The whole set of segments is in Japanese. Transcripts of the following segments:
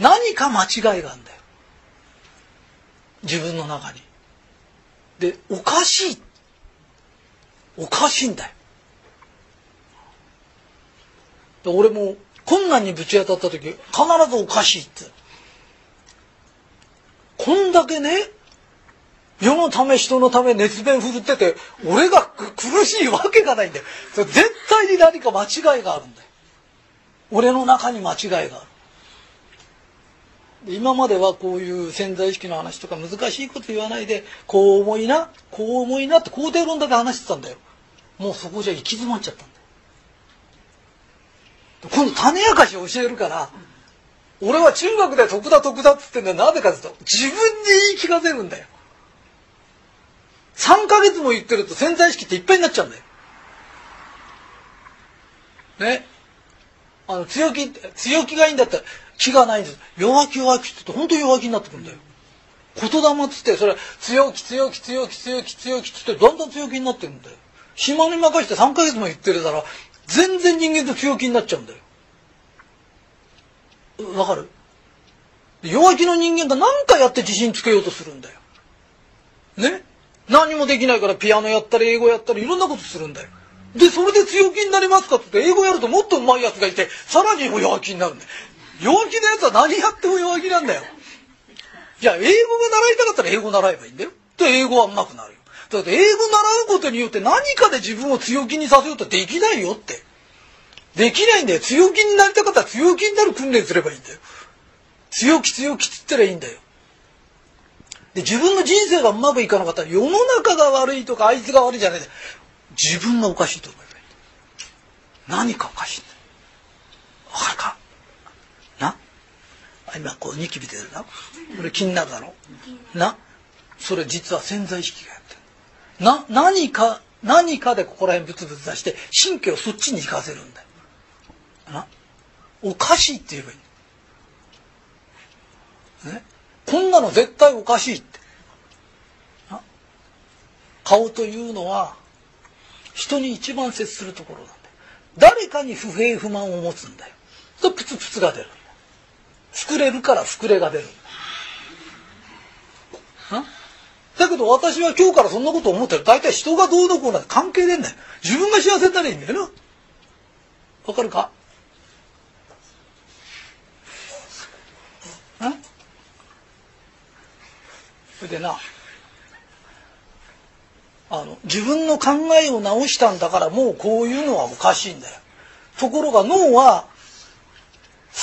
何か間違いがあるんだよ。自分の中に。でおかしい。おかしいんだよ。俺も困難にぶち当たった時必ずおかしいって。こんだけね世のため人のため熱弁振るってて俺が苦しいわけがないんだよ。絶対に何か間違いがあるんだよ。俺の中に間違いがある。今まではこういう潜在意識の話とか難しいこと言わないでこう思いなこう思いなって肯定論だけ話してたんだよ。もうそこじゃ行き詰まっちゃったんだよ。今度種明かしを教えるから俺は中学で得だ得だっつってんだよ。なぜかって言うと自分に言い聞かせるんだよ。3ヶ月も言ってると潜在意識っていっぱいになっちゃうんだよ。ね。あの強気強気がいいんだったら気がないんです。弱気弱気って言って本当に弱気になってくんだよ。言霊っつってそれ強気強気強気強気強気っつってだんだん強気になってるんだよ。暇に任して3ヶ月も言ってるから全然人間と強気になっちゃうんだよ。わかる？弱気の人間が何かやって自信つけようとするんだよ。ね？何もできないからピアノやったり英語やったりいろんなことするんだよ。でそれで強気になりますかって言って英語やるともっと上手いやつがいてさらに弱気になるんだよ。弱気なやつは何やっても弱気なんだよ。いや英語が習いたかったら英語習えばいいんだよ。で英語は上手くなるよ。だって英語習うことによって何かで自分を強気にさせようとできないよって。できないんだよ。強気になりたかったら強気になる訓練すればいいんだよ。強気強気っつったらいいんだよ。で自分の人生がうまくいかなかったら世の中が悪いとかあいつが悪いじゃない。自分がおかしいと思えばいい。何かおかしいんだよ。わかるか？今こうニキビ出るな。これ気になるだろ？な？それ実は潜在意識がやってるな何か何かでここら辺ブツブツ出して神経をそっちに行かせるんだよ。な？おかしいって言えばいいねこんなの絶対おかしいって。顔というのは人に一番接するところなんだよ。誰かに不平不満を持つんだよ。とプツプツが出る膨れるから膨れが出る。んだだけど私は今日からそんなこと思ってる。大体人がどうのこうなんて関係ねえんだよ。自分が幸せになればいいんだよな。わかるか？それでなあの自分の考えを直したんだからもうこういうのはおかしいんだよ。ところが脳はス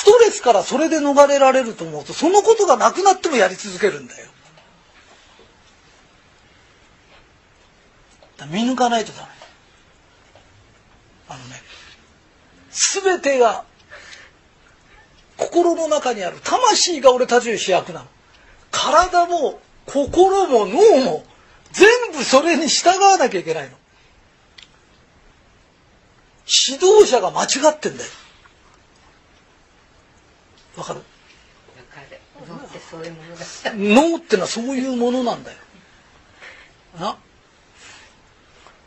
トレスからそれで逃れられると思うとそのことがなくなってもやり続けるんだよ。見抜かないとダメ。あのね全てが心の中にある魂が俺たちの主役なの。体も心も脳も全部それに従わなきゃいけないの。指導者が間違ってんだよ。わかる？脳ってそういうものだ脳ってのはそういうものなんだよ。な？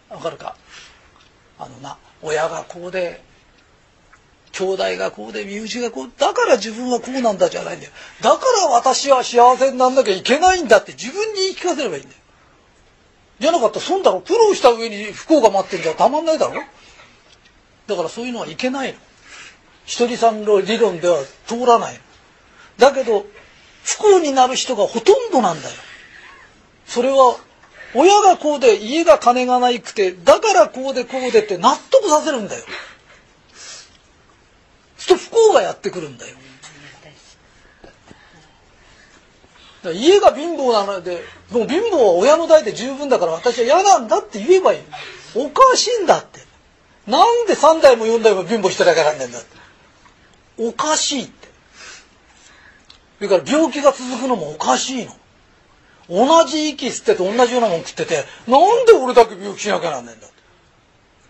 わかるか？あのな親がこうで兄弟がこうで身内がこうだから自分はこうなんだじゃないんだよ。だから私は幸せになんなきゃいけないんだって自分に言い聞かせればいいんだよ。じゃなかったら損だろ。苦労した上に不幸が待ってんじゃたまんないだろ。だからそういうのはいけないの一人さんの理論では通らない。だけど不幸になる人がほとんどなんだよ。それは親がこうで家が金がないくてだからこうでこうでって納得させるんだよ。そうすると不幸がやってくるんだよ。家が貧乏なのでもう貧乏は親の代で十分だから私は嫌なんだって言えばいい。おかしいんだって。なんで3代も4代も貧乏してなきゃなんねんだって。おかしいって。それから病気が続くのもおかしいの。同じ息吸ってて同じようなもん食っててなんで俺だけ病気しなきゃなんねんだって。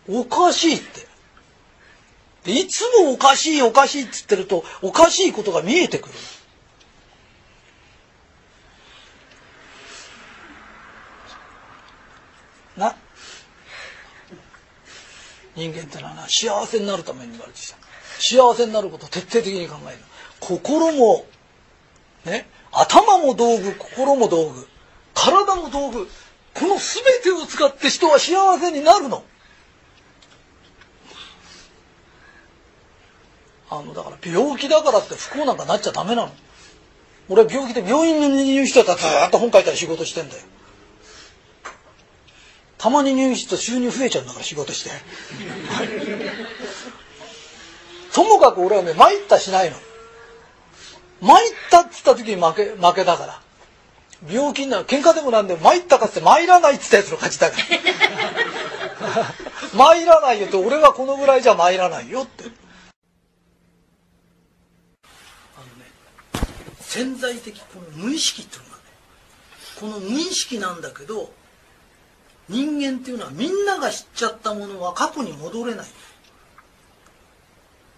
おかしいって。でいつもおかしいおかしいって言ってるとおかしいことが見えてくる。な。人間ってのはな幸せになるために言われてきた。幸せになることを徹底的に考える心もね、頭も道具、心も道具、体も道具、この全てを使って人は幸せになるの。あの、だから病気だからって不幸なんかなっちゃダメなの。俺は病気で病院に入院してたらずっと本書いたり仕事してんだよ。たまに入院して収入増えちゃうんだから仕事して。ともかく俺はね、参ったしないの。参ったっつった時に負け、負けだから。病気になる。喧嘩でもなんでも参ったかって参らないっつったやつの勝ちだから。参らないよって、俺はこのぐらいじゃ参らないよって。あのね、潜在的この無意識っていうのがね、この無意識なんだけど、人間っていうのはみんなが知っちゃったものは過去に戻れない。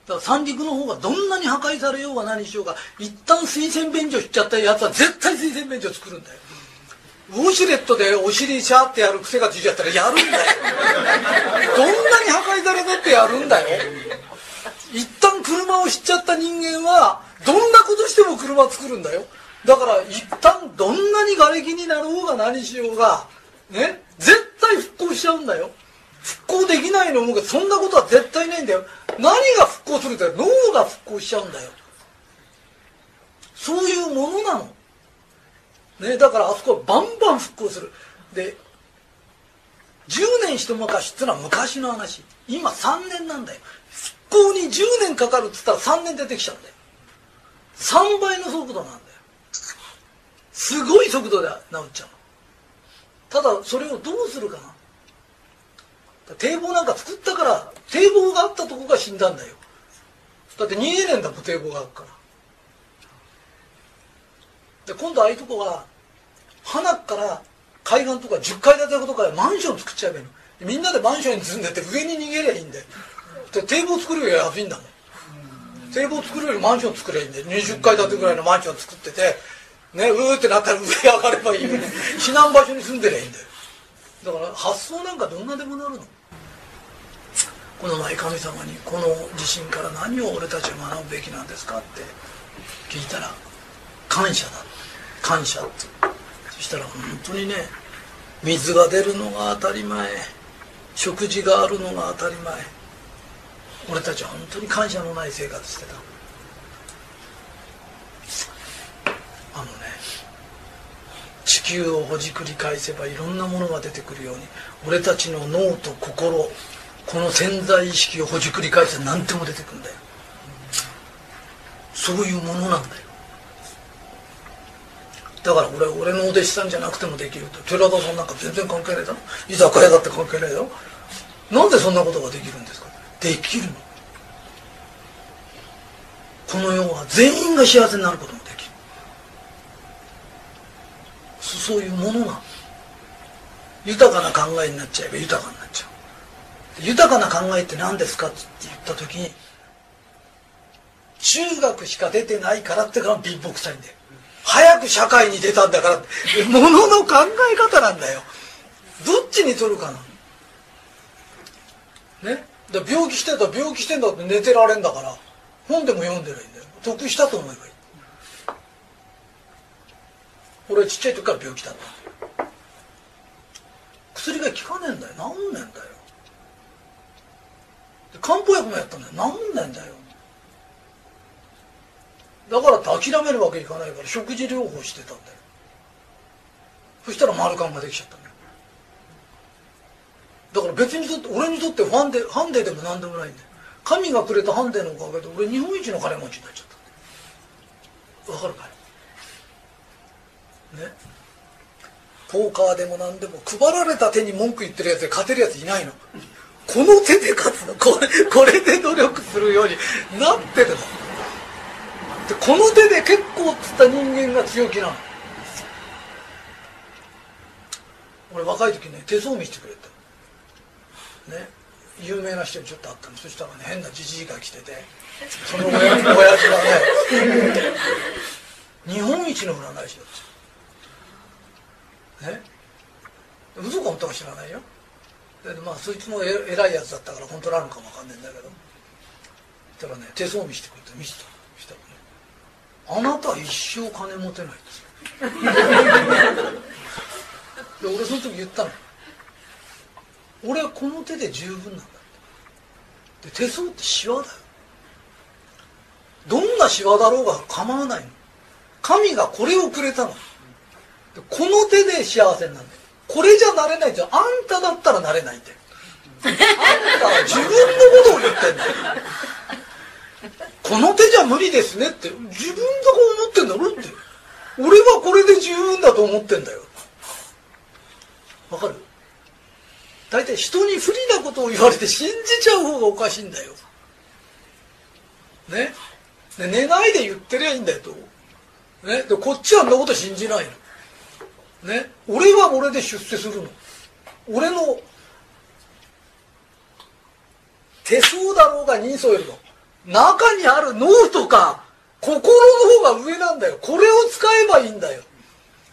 だから三陸の方がどんなに破壊されようが何しようが一旦推薦便所しちゃったやつは絶対推薦便所作るんだよ。ウォシュレットでお尻シャーってやる癖がついちゃったらやるんだよ。どんなに破壊されたってやるんだよ。一旦車を知っちゃった人間はどんなことしても車作るんだよ。だから一旦どんなに瓦礫になろうが何しようがね絶対復興しちゃうんだよ。復興できないの思うけどそんなことは絶対ないんだよ。何が復興するんだよ。脳が復興しちゃうんだよ。そういうものなの。ねだからあそこはバンバン復興する。で10年一昔ってのは昔の話。今3年なんだよ。復興に10年かかるっつったら3年出てきちゃうんだよ。3倍の速度なんだよ。すごい速度で治っちゃうただそれをどうするかな。堤防なんか作ったから堤防があったとこが死んだんだよ。だって2年だもん堤防があるから。で今度ああいうとこは花から海岸とか10階建てとかでマンション作っちゃえばいいの。みんなでマンションに住んでて上に逃げりゃいいんだよ。で堤防作るより安いんだもん。堤防作るよりマンション作ればいいんで20階建てぐらいのマンション作っててねうーってなったら上上がればいいよね避難場所に住んでりゃいいんだよだから発想なんかどんなでもなるの？この前神様にこの地震から何を俺たちは学ぶべきなんですかって聞いたら感謝だ。感謝って。そしたら本当にね水が出るのが当たり前食事があるのが当たり前。俺たちは本当に感謝のない生活してたあのね地球をほじくり返せばいろんなものが出てくるように俺たちの脳と心この潜在意識をほじくり返せば何でも出てくるんだよ。そういうものなんだよ。だから俺俺のお弟子さんじゃなくてもできると。寺田さんなんか全然関係ないだろ。居酒屋だって関係ないだろ。なんでそんなことができるんですか。できるの。この世は全員が幸せになることもできるそういうものな豊かな考えになっちゃえば豊かになっちゃう。豊かな考えって何ですかって言った時に中学しか出てないからってから貧乏くさいんだよ。早く社会に出たんだからものの考え方なんだよ。どっちに取るかな。ね？で病気してた病気してんだって寝てられんだから本でも読んでりゃいいんだよ。得したと思えばいい。俺ちっちゃい時から病気だった。薬が効かねえんだよ。治んねえんだよ。漢方薬もやったんだよ。治んねえんだよ。だからって諦めるわけいかないから食事療法してたんだよ。そしたら丸カンができちゃったんだよ。だから別にとって俺にとってファンデハンデでも何でもないんだよ。神がくれたハンデのおかげで俺日本一の金持ちになっちゃったわかるかい？ね。ポーカーでも何でも配られた手に文句言ってるやつで勝てるやついないの。この手で勝つの。これこれで努力するようになってるの。でこの手で結構っつった人間が強気なの。俺若い時ね手相見してくれた。ね。有名な人にちょっと会ったの。そしたらね変なじじいが来ててその親父がね日本一の占い師だってね嘘か本当か知らないよ。でまあそいつも偉いやつだったから本当なのかもわかんないんだけど。そしたらね手相見してくれて見せたしたらね。あなた一生金持てないです で俺その時言ったの。俺はこの手で十分なんだで手相ってシワだよ。どんなシワだろうが構わないの。神がこれをくれたの。この手で幸せになる。んだよこれじゃなれないじゃん。あんただったらなれないんだよあんたは自分のことを言ってんだよ。この手じゃ無理ですねって。自分がこ思ってんだろって。俺はこれで十分だと思ってんだよ。わかる？大体人に不利なことを言われて信じちゃう方がおかしいんだよ。ね？寝ないで言ってりゃいいんだよと、ね、でこっちはあんなこと信じないの。ね。俺は俺で出世するの。俺の手相だろうが人相よりも中にある脳とか心の方が上なんだよ。これを使えばいいんだよ。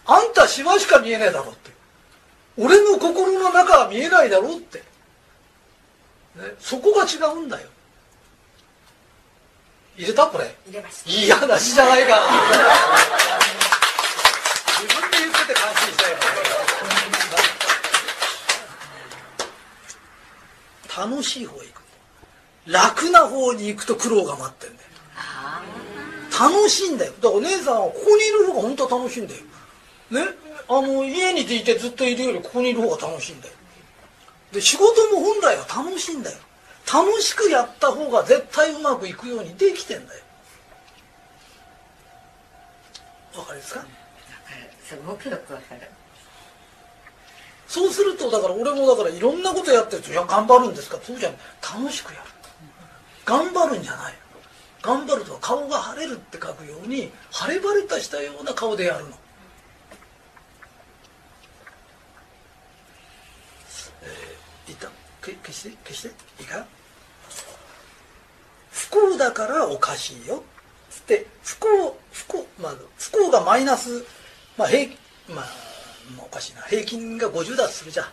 あんたしわしか見えねえだろって。俺の心の中は見えないだろって、ね、そこが違うんだよ。入れたこれ。入れました。いい話じゃないか自分で言ってて感心したよ楽しい方へ行く。楽な方に行くと苦労が待ってんだよ。楽しいんだよ。だからお姉さんはここにいる方が本当は楽しいんだよ。ね？あの家にいてずっといるよりここにいる方が楽しいんだよ。で仕事も本来は楽しいんだよ。楽しくやった方が絶対うまくいくようにできてんだよ。わかりますか？すごくよくわかる。そうするとだから俺もだからいろんなことやってると「いや頑張るんですか?」そうじゃない。楽しくやる。頑張るんじゃない。頑張るとは顔が晴れるって書くように晴れ晴れとしたような顔でやるの、えー、一旦け消して消して。いいか？不幸だからおかしいよ。つって不幸不幸まあ不幸がマイナス。まあ平まあおかしいな。平均が50だとするじゃん。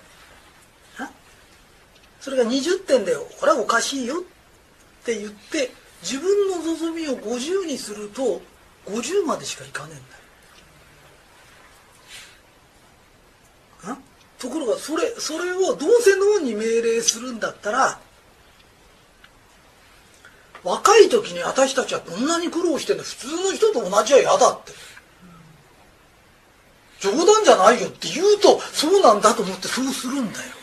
それが20点だよこれはおかしいよって言って自分の望みを50にすると50までしかいかねえんだよ。ところがそれそれをどうせ脳に命令するんだったら若い時に私たちはこんなに苦労してんの普通の人と同じは嫌だって。冗談じゃないよって言うとそうなんだと思ってそうするんだよ。